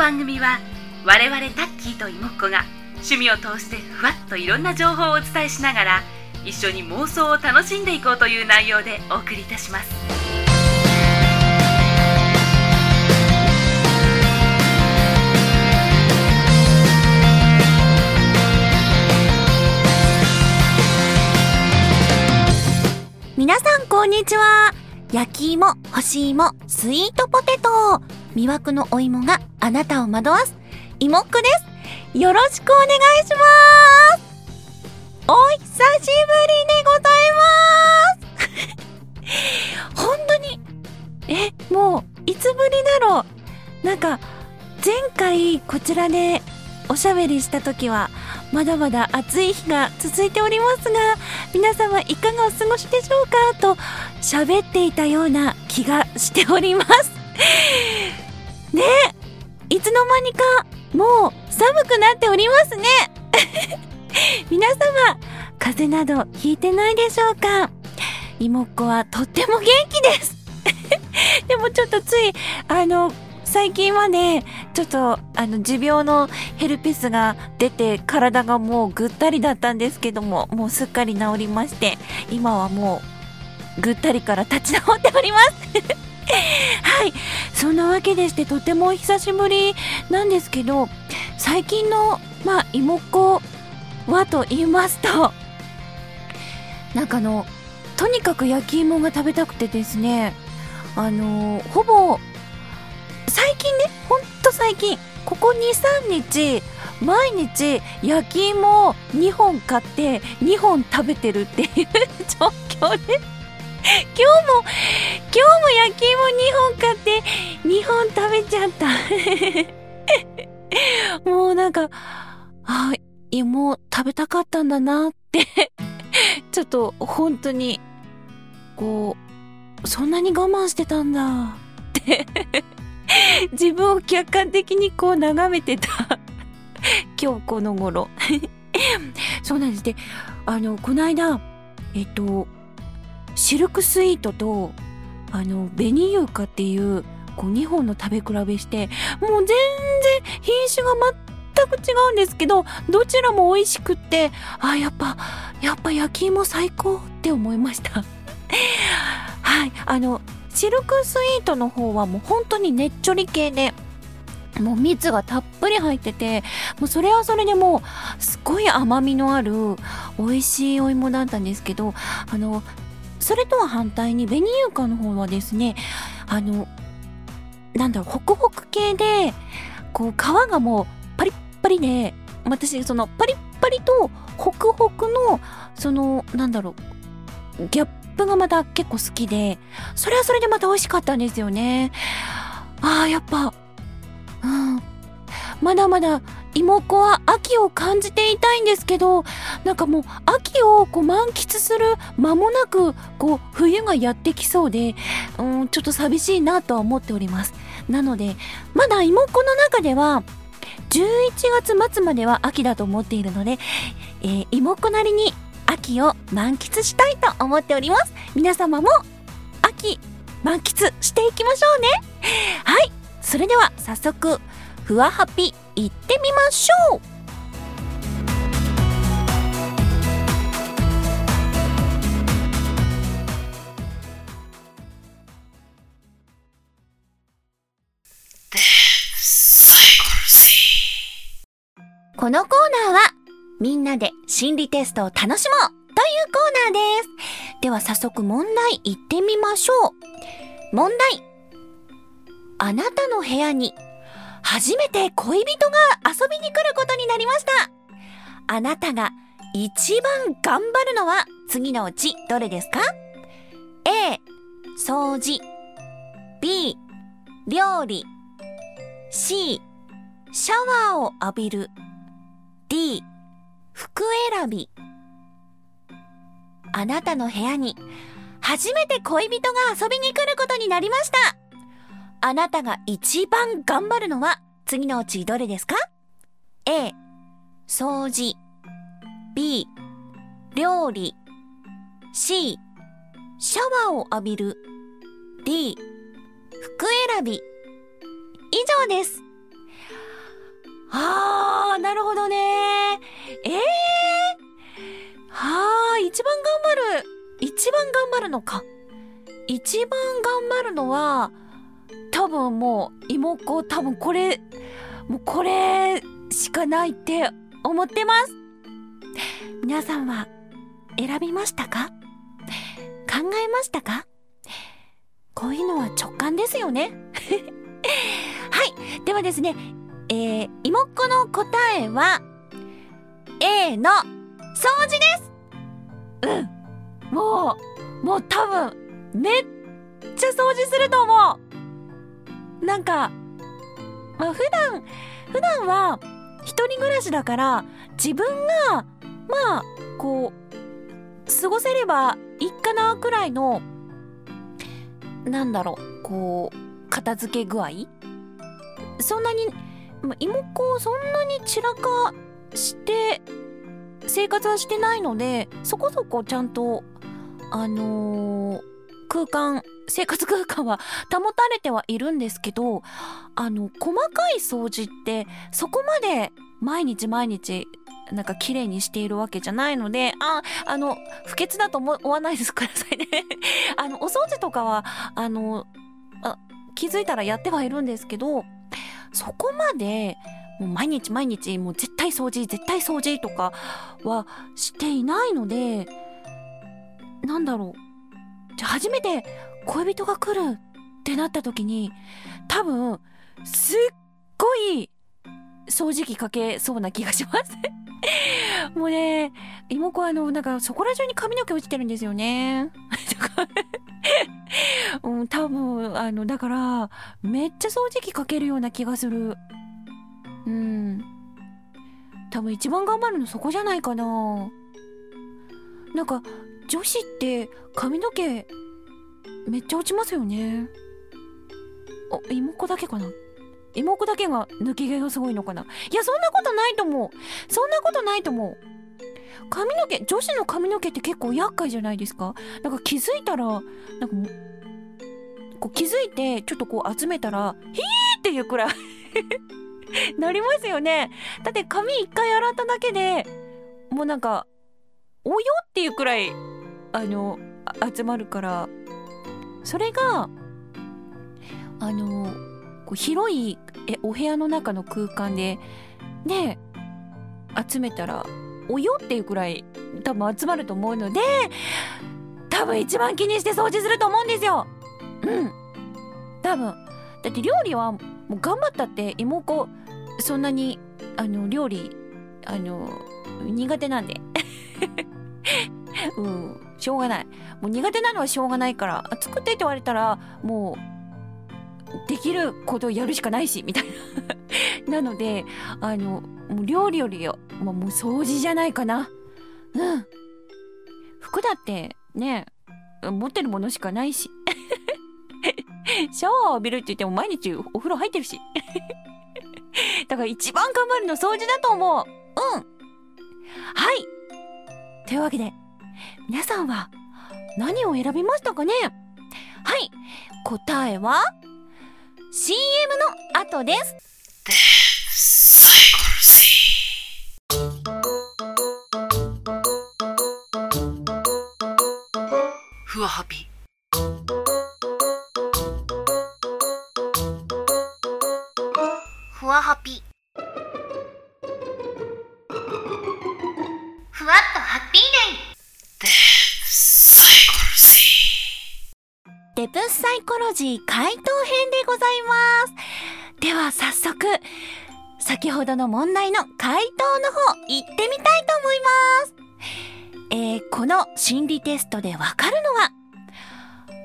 番組は我々タッキーと妹子が趣味を通してふわっといろんな情報をお伝えしながら一緒に妄想を楽しんでいこうという内容でお送りいたします。皆さんこんにちは。焼き芋、干し芋、スイートポテト。魅惑のお芋があなたを惑わす。芋っこです。よろしくお願いします。お久しぶりでございます。本当に。えもういつぶりだろう。なんか前回こちらでおしゃべりした時はまだまだ暑い日が続いておりますが皆様いかがお過ごしでしょうか？と喋っていたような気がしております。ね。いつの間にかもう寒くなっておりますね。皆様風邪などひいてないでしょうか？妹っ子はとっても元気です。でもちょっとついあの最近はね、ちょっと、あの、持病のヘルペスが出て、体がもうぐったりだったんですけども、もうすっかり治りまして、今はもう、ぐったりから立ち直っております。はい。そんなわけでして、とてもお久しぶりなんですけど、最近の、まあ、妹っ子はと言いますと、なんかあの、とにかく焼き芋が食べたくてですね、あのほぼ最近ねほんと最近ここ23日毎日焼き芋を2本買って2本食べてるっていう 状況で 今日も今日も焼き芋2本買って2本食べちゃった。もうなんかあ芋食べたかったんだなって。ちょっと本当にこうそんなに我慢してたんだ。って。自分を客観的にこう眺めてた。今日この頃。そうなんです。であのこの間えっとシルクスイートとあの紅優香っていうこう2本の食べ比べしてもう全然品種が全く違うんですけどどちらも美味しくってあやっぱやっぱ焼き芋最高って思いました。はい。あのシルクスイートの方はもう本当にねっちょり系でもう蜜がたっぷり入っててもうそれはそれでもうすごい甘みのある美味しいお芋だったんですけどあのそれとは反対に紅優香の方はですねあのなんだろうホクホク系でこう皮がもうパリッパリで私そのパリッパリとホクホクのそのなんだろうギャップがまた結構好きで、それはそれでまた美味しかったんですよね。ああ、やっぱ、うん。まだまだ妹子は秋を感じていたいんですけど、なんかもう秋をこう満喫する間もなく、こう冬がやってきそうで、うん、ちょっと寂しいなとは思っております。なので、まだ妹子の中では、11月末までは秋だと思っているので、えー、妹子なりに秋を満喫したいと思っております。皆様も秋満喫していきましょうね。はい。それでは早速、ふわハピ行ってみましょうこのコーナーはみんなで心理テストを楽しもうというコーナーです。では早速問題行ってみましょう。問題。あなたの部屋に初めて恋人が遊びに来ることになりました。あなたが一番頑張るのは次のうちどれですか ?A、掃除。B、料理。C、シャワーを浴びる。D、服選び。あなたの部屋に初めて恋人が遊びに来ることになりました。あなたが一番頑張るのは次のうちどれですか ?A、掃除。B、料理。C、シャワーを浴びる。D、服選び。以上です。あー、なるほどねえー、はー、一番頑張る。一番頑張るのか。一番頑張るのは、多分もう、妹子、多分これ、もうこれしかないって思ってます。皆さんは選びましたか？考えましたか？こういうのは直感ですよね。はい。ではですね、えー、妹子の答えは、A の掃除ですうん。もう、もう多分、めっちゃ掃除すると思うなんか、まあ普段、普段は一人暮らしだから自分が、まあ、こう、過ごせればいいかなくらいの、なんだろう、こう、片付け具合。そんなに、まあ、妹子そんなに散らかして生活はしてないのでそこそこちゃんとあのー、空間生活空間は保たれてはいるんですけどあの細かい掃除ってそこまで毎日毎日なんか綺麗にしているわけじゃないので、あ、あの、不潔だと思わないですくださいね。あの、お掃除とかは、あの、あ気づいたらやってはいるんですけど、そこまで、もう毎日毎日、もう絶対掃除、絶対掃除とかはしていないので、なんだろう。じゃ初めて恋人が来るってなった時に、多分、すっごい掃除機かけそうな気がします もうね、妹子はあの、なんかそこら中に髪の毛落ちてるんですよね。うん、多分、あの、だから、めっちゃ掃除機かけるような気がする。うん。多分一番頑張るのそこじゃないかな。なんか、女子って髪の毛めっちゃ落ちますよね。あ、妹子だけかな妹子だけが抜け毛がすごいのかないや、そんなことないと思う。そんなことないと思う。髪の毛、女子の髪の毛って結構厄介じゃないですかなんか気づいたら、なんかこう気づいてちょっとこう集めたら、ヒーっていうくらい なりますよね。だって髪一回洗っただけでもうなんか、およっていうくらい、あの、集まるから、それが、あの、こう広いえお部屋の中の空間で、ね、集めたら、およっていうくらい多分集まると思うので、多分一番気にして掃除すると思うんですよ。うん。多分。だって料理はもう頑張ったって妹子そんなにあの料理あの苦手なんで。うん、しょうがない。もう苦手なのはしょうがないから、作ってって言われたら、もう、できることをやるしかないし、みたいな。なので、あの、もう料理よりよ、もう掃除じゃないかな。うん。服だってね、持ってるものしかないし。シャワーを浴びるって言っても毎日お風呂入ってるし。だから一番頑張るの掃除だと思う。うん。はい。というわけで、皆さんは何を選びましたかね？はい。答えは CM の後です。ふわハピふわハピふわっとハッピーデイデプスサイコロジー回答編でございます。では早速先ほどの問題の回答の方行ってみたいと思います。えー、この心理テストでわかるのは、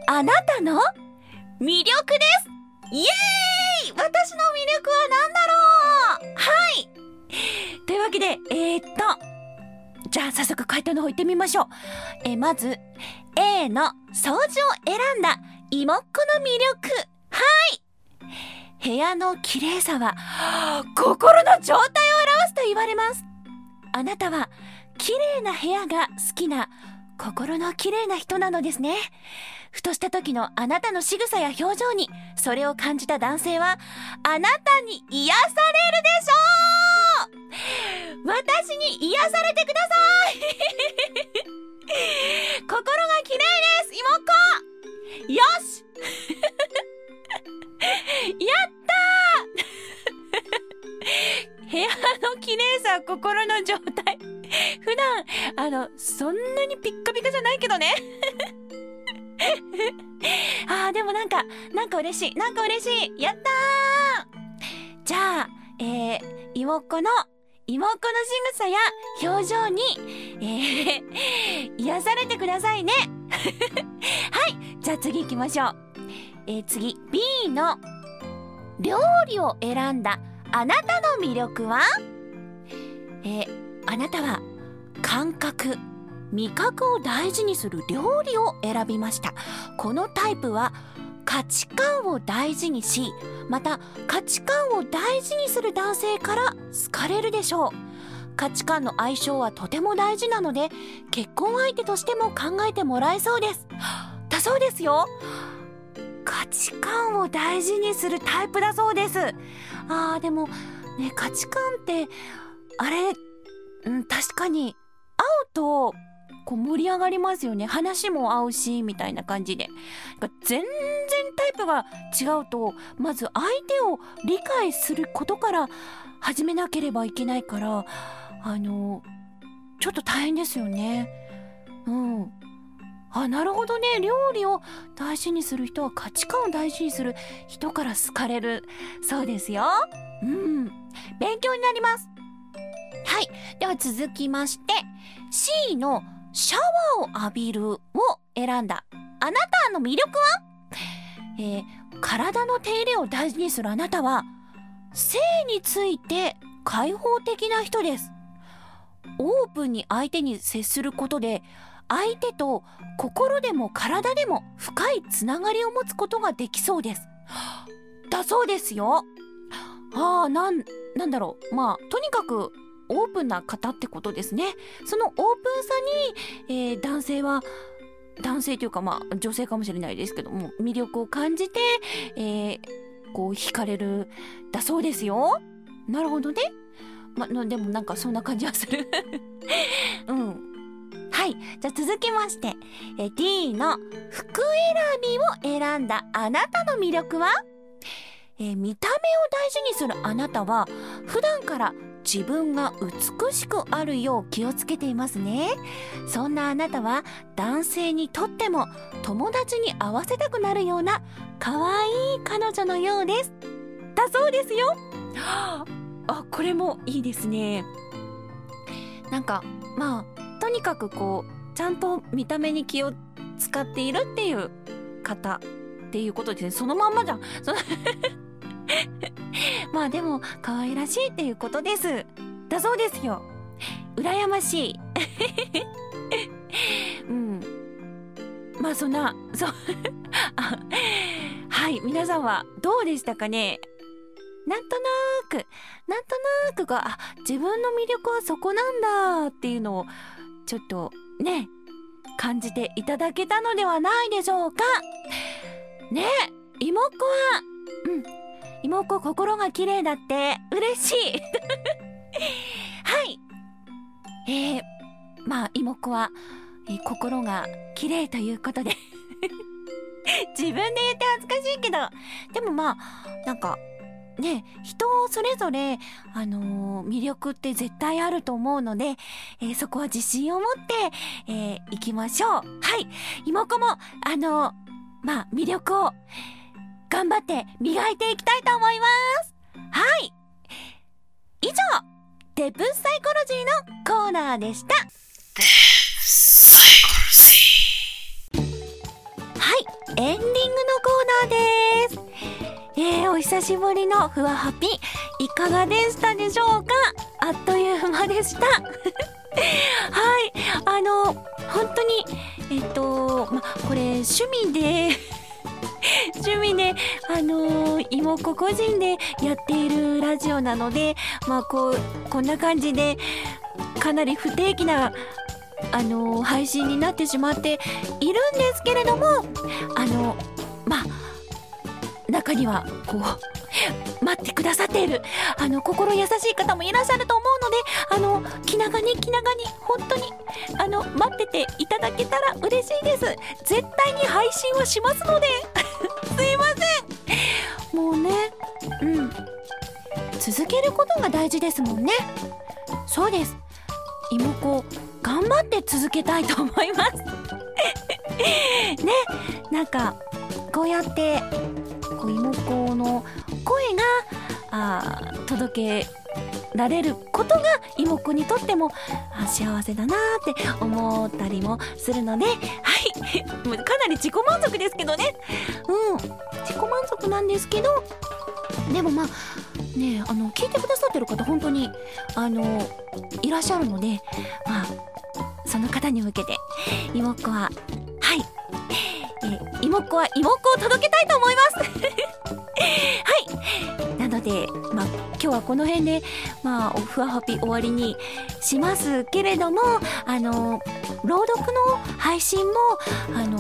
あなたの魅力です。イエーイ!私の魅力は何だろう!はい。というわけで、えー、っと、じゃあ早速回答の方行ってみましょう。え、まず、A の掃除を選んだ妹っ子の魅力。はい。部屋の綺麗さは、心の状態を表すと言われます。あなたは綺麗な部屋が好きな心の綺麗な人なのですね。ふとした時のあなたの仕草や表情にそれを感じた男性はあなたに癒されるでしょう 私に癒されてください。心が綺麗です妹子。よし。やったー。部屋の綺麗さ心の状態。普段あのそんなにピッカピカじゃないけどね。あーでもなんかなんか嬉しいなんか嬉しい。やったー。じゃあえー、妹子の妹子の仕草や表情に、えー、癒されてくださいね。はいじゃあ次行きましょう。えー、次 B の料理を選んだあなたの魅力は？えー、あなたは感覚味覚を大事にする料理を選びました。このタイプは価値観を大事にしまた価値観を大事にする男性から好かれるでしょう。価値観の相性はとても大事なので結婚相手としても考えてもらえそうです。だそうですよ。価値観を大事にするタイプだそうです。あーでもね価値観ってあれ、うん、確かに会うとこう盛り上がりますよね。話も合うしみたいな感じで。全然タイプが違うとまず相手を理解することから始めなければいけないからあのちょっと大変ですよね。うん。あなるほどね。料理を大事にする人は価値観を大事にする人から好かれる。そうですよ。うん。勉強になります。はい。では続きまして C のシャワーを浴びるを選んだ。あなたの魅力は？えー、体の手入れを大事にするあなたは性について開放的な人です。オープンに相手に接することで相手と心でも体でも深いつながりを持つことができそうです。だそうですよ。ああなんなんだろう。まあとにかくオープンな方ってことですね。そのオープンさに、えー、男性は男性というかまあ女性かもしれないですけども魅力を感じて、えー、こう惹かれるだそうですよ。なるほどね。までもなんかそんな感じはする。うん。はい。じゃあ続きまして、え D の服選びを選んだあなたの魅力は？えー、見た目を大事にするあなたは普段から自分が美しくあるよう気をつけていますね。そんなあなたは男性にとっても友達に合わせたくなるような可愛い彼女のようです。だそうですよ。あこれもいいですね。なんかまあとにかくこうちゃんと見た目に気を使っているっていう方っていうことですね。そのまんまじゃん。まあでも可愛らしいっていうことです。だそうですよ。羨ましい。うん。まあそんなそう。はい皆さんはどうでしたかね？なんとなくなんとなくがあ自分の魅力はそこなんだっていうのをちょっとね感じていただけたのではないでしょうか？ね妹子はうん妹心が綺麗だって嬉しい。はい。えー、まあ妹は、えー、心が綺麗ということで。自分で言って恥ずかしいけど。でもまあなんかね人それぞれあのー、魅力って絶対あると思うので、えー、そこは自信を持って、えー、行きましょう。はい。妹もあのまあ魅力を頑張って磨いていきたいと思います。はい。以上デプサイコロジーのコーナーでした。デプサイコロジー。はい。エンディングのコーナーです。えー、お久しぶりのふわハピいかがでしたでしょうか？あっという間でした。はい。あの本当にえっとまこれ趣味で趣味で、あのー、妹子個人でやっているラジオなので、まあこう、こんな感じで、かなり不定期な、あのー、配信になってしまっているんですけれども、あのまあ、中には、こう、待ってくださっている、あの、心優しい方もいらっしゃると思うのであの気長に気長に本当にあの待ってていただけたら嬉しいです。絶対に配信はしますので。うん。続けることが大事ですもんね。そうです。妹子頑張って続けたいと思います。ね。なんかこうやってこう妹子の声があー届けられることが妹子にとってもあ幸せだなーって思ったりもするので。はい。もうかなり自己満足ですけどね。うん。自己満足なんですけどでもまあねあの聞いてくださってる方本当にあのいらっしゃるのでまあその方に向けて妹子ははい。え妹子は妹子を届けたいと思います。はい。なのでまあ今日はこの辺でまあふわはぴ終わりにしますけれどもあの朗読の配信もあの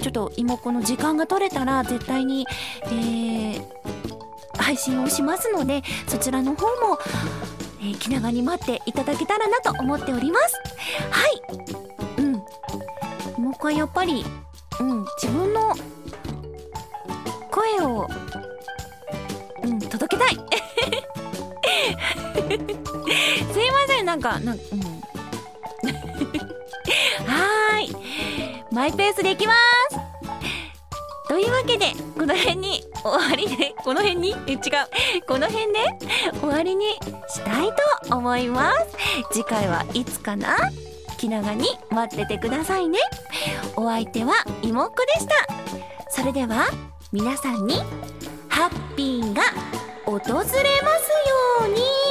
ちょっと妹子の時間が取れたら絶対に、えー配信をしますのでそちらの方も、えー気長に待っていただけたらなと思っております。はい。うん。もう一回やっぱりうん。自分の声をうん。届けたい。すいません。なんかなんうん。はーい。マイペースでいきます。というわけでこの辺に終わりでこの辺に？え違う。この辺で？終わりにしたいと思います。次回はいつかな？気長に待っててくださいね。お相手は妹子でした。それでは皆さんにハッピーが訪れますように。